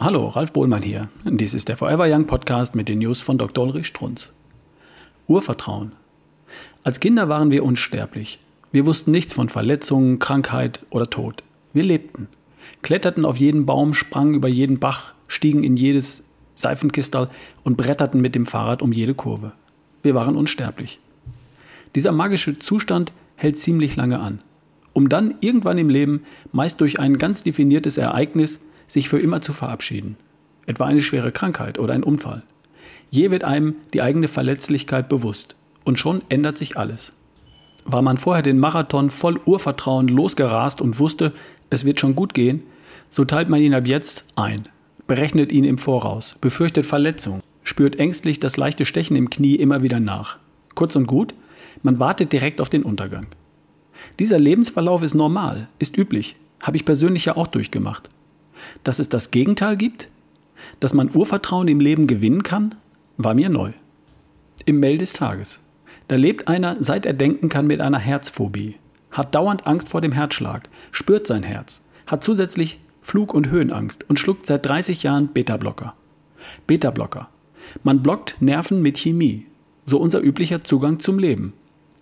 Hallo, Ralf Bohlmann hier. Dies ist der Forever Young Podcast mit den News von Dr. Ulrich Strunz. Urvertrauen. Als Kinder waren wir unsterblich. Wir wussten nichts von Verletzungen, Krankheit oder Tod. Wir lebten, kletterten auf jeden Baum, sprangen über jeden Bach, stiegen in jedes Seifenkistal und bretterten mit dem Fahrrad um jede Kurve. Wir waren unsterblich. Dieser magische Zustand hält ziemlich lange an, um dann irgendwann im Leben, meist durch ein ganz definiertes Ereignis, sich für immer zu verabschieden. Etwa eine schwere Krankheit oder ein Unfall. Je wird einem die eigene Verletzlichkeit bewusst und schon ändert sich alles. War man vorher den Marathon voll Urvertrauen losgerast und wusste, es wird schon gut gehen, so teilt man ihn ab jetzt ein, berechnet ihn im Voraus, befürchtet Verletzung, spürt ängstlich das leichte Stechen im Knie immer wieder nach. Kurz und gut, man wartet direkt auf den Untergang. Dieser Lebensverlauf ist normal, ist üblich, habe ich persönlich ja auch durchgemacht. Dass es das Gegenteil gibt, dass man Urvertrauen im Leben gewinnen kann, war mir neu. Im Mail des Tages. Da lebt einer, seit er denken kann, mit einer Herzphobie, hat dauernd Angst vor dem Herzschlag, spürt sein Herz, hat zusätzlich Flug- und Höhenangst und schluckt seit 30 Jahren Beta-Blocker. Beta-Blocker. Man blockt Nerven mit Chemie. So unser üblicher Zugang zum Leben.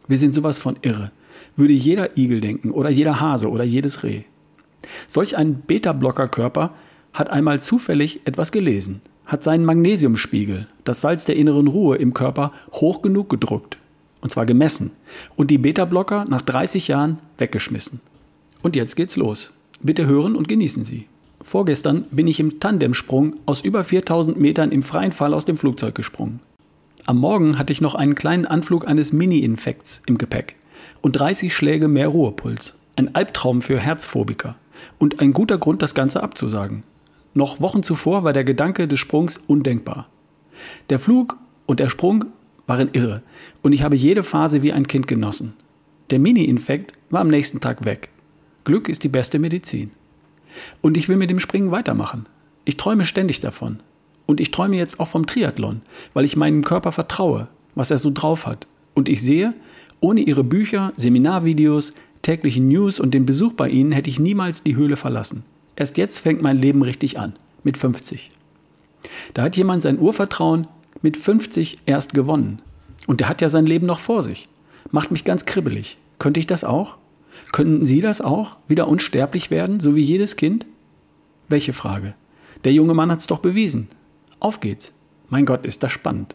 Wir sind sowas von irre. Würde jeder Igel denken oder jeder Hase oder jedes Reh. Solch ein Beta-Blocker-Körper hat einmal zufällig etwas gelesen, hat seinen Magnesiumspiegel, das Salz der inneren Ruhe im Körper, hoch genug gedrückt, und zwar gemessen, und die Beta-Blocker nach 30 Jahren weggeschmissen. Und jetzt geht's los. Bitte hören und genießen Sie. Vorgestern bin ich im Tandemsprung aus über 4000 Metern im freien Fall aus dem Flugzeug gesprungen. Am Morgen hatte ich noch einen kleinen Anflug eines Mini-Infekts im Gepäck und 30 Schläge mehr Ruhepuls. Ein Albtraum für Herzphobiker und ein guter Grund, das Ganze abzusagen. Noch Wochen zuvor war der Gedanke des Sprungs undenkbar. Der Flug und der Sprung waren irre und ich habe jede Phase wie ein Kind genossen. Der Mini-Infekt war am nächsten Tag weg. Glück ist die beste Medizin. Und ich will mit dem Springen weitermachen. Ich träume ständig davon. Und ich träume jetzt auch vom Triathlon, weil ich meinem Körper vertraue, was er so drauf hat. Und ich sehe, ohne ihre Bücher, Seminarvideos, täglichen News und den Besuch bei ihnen hätte ich niemals die Höhle verlassen. Erst jetzt fängt mein Leben richtig an, mit 50. Da hat jemand sein Urvertrauen mit 50 erst gewonnen. Und der hat ja sein Leben noch vor sich. Macht mich ganz kribbelig. Könnte ich das auch? Könnten Sie das auch? Wieder unsterblich werden, so wie jedes Kind? Welche Frage? Der junge Mann hat es doch bewiesen. Auf geht's. Mein Gott, ist das spannend.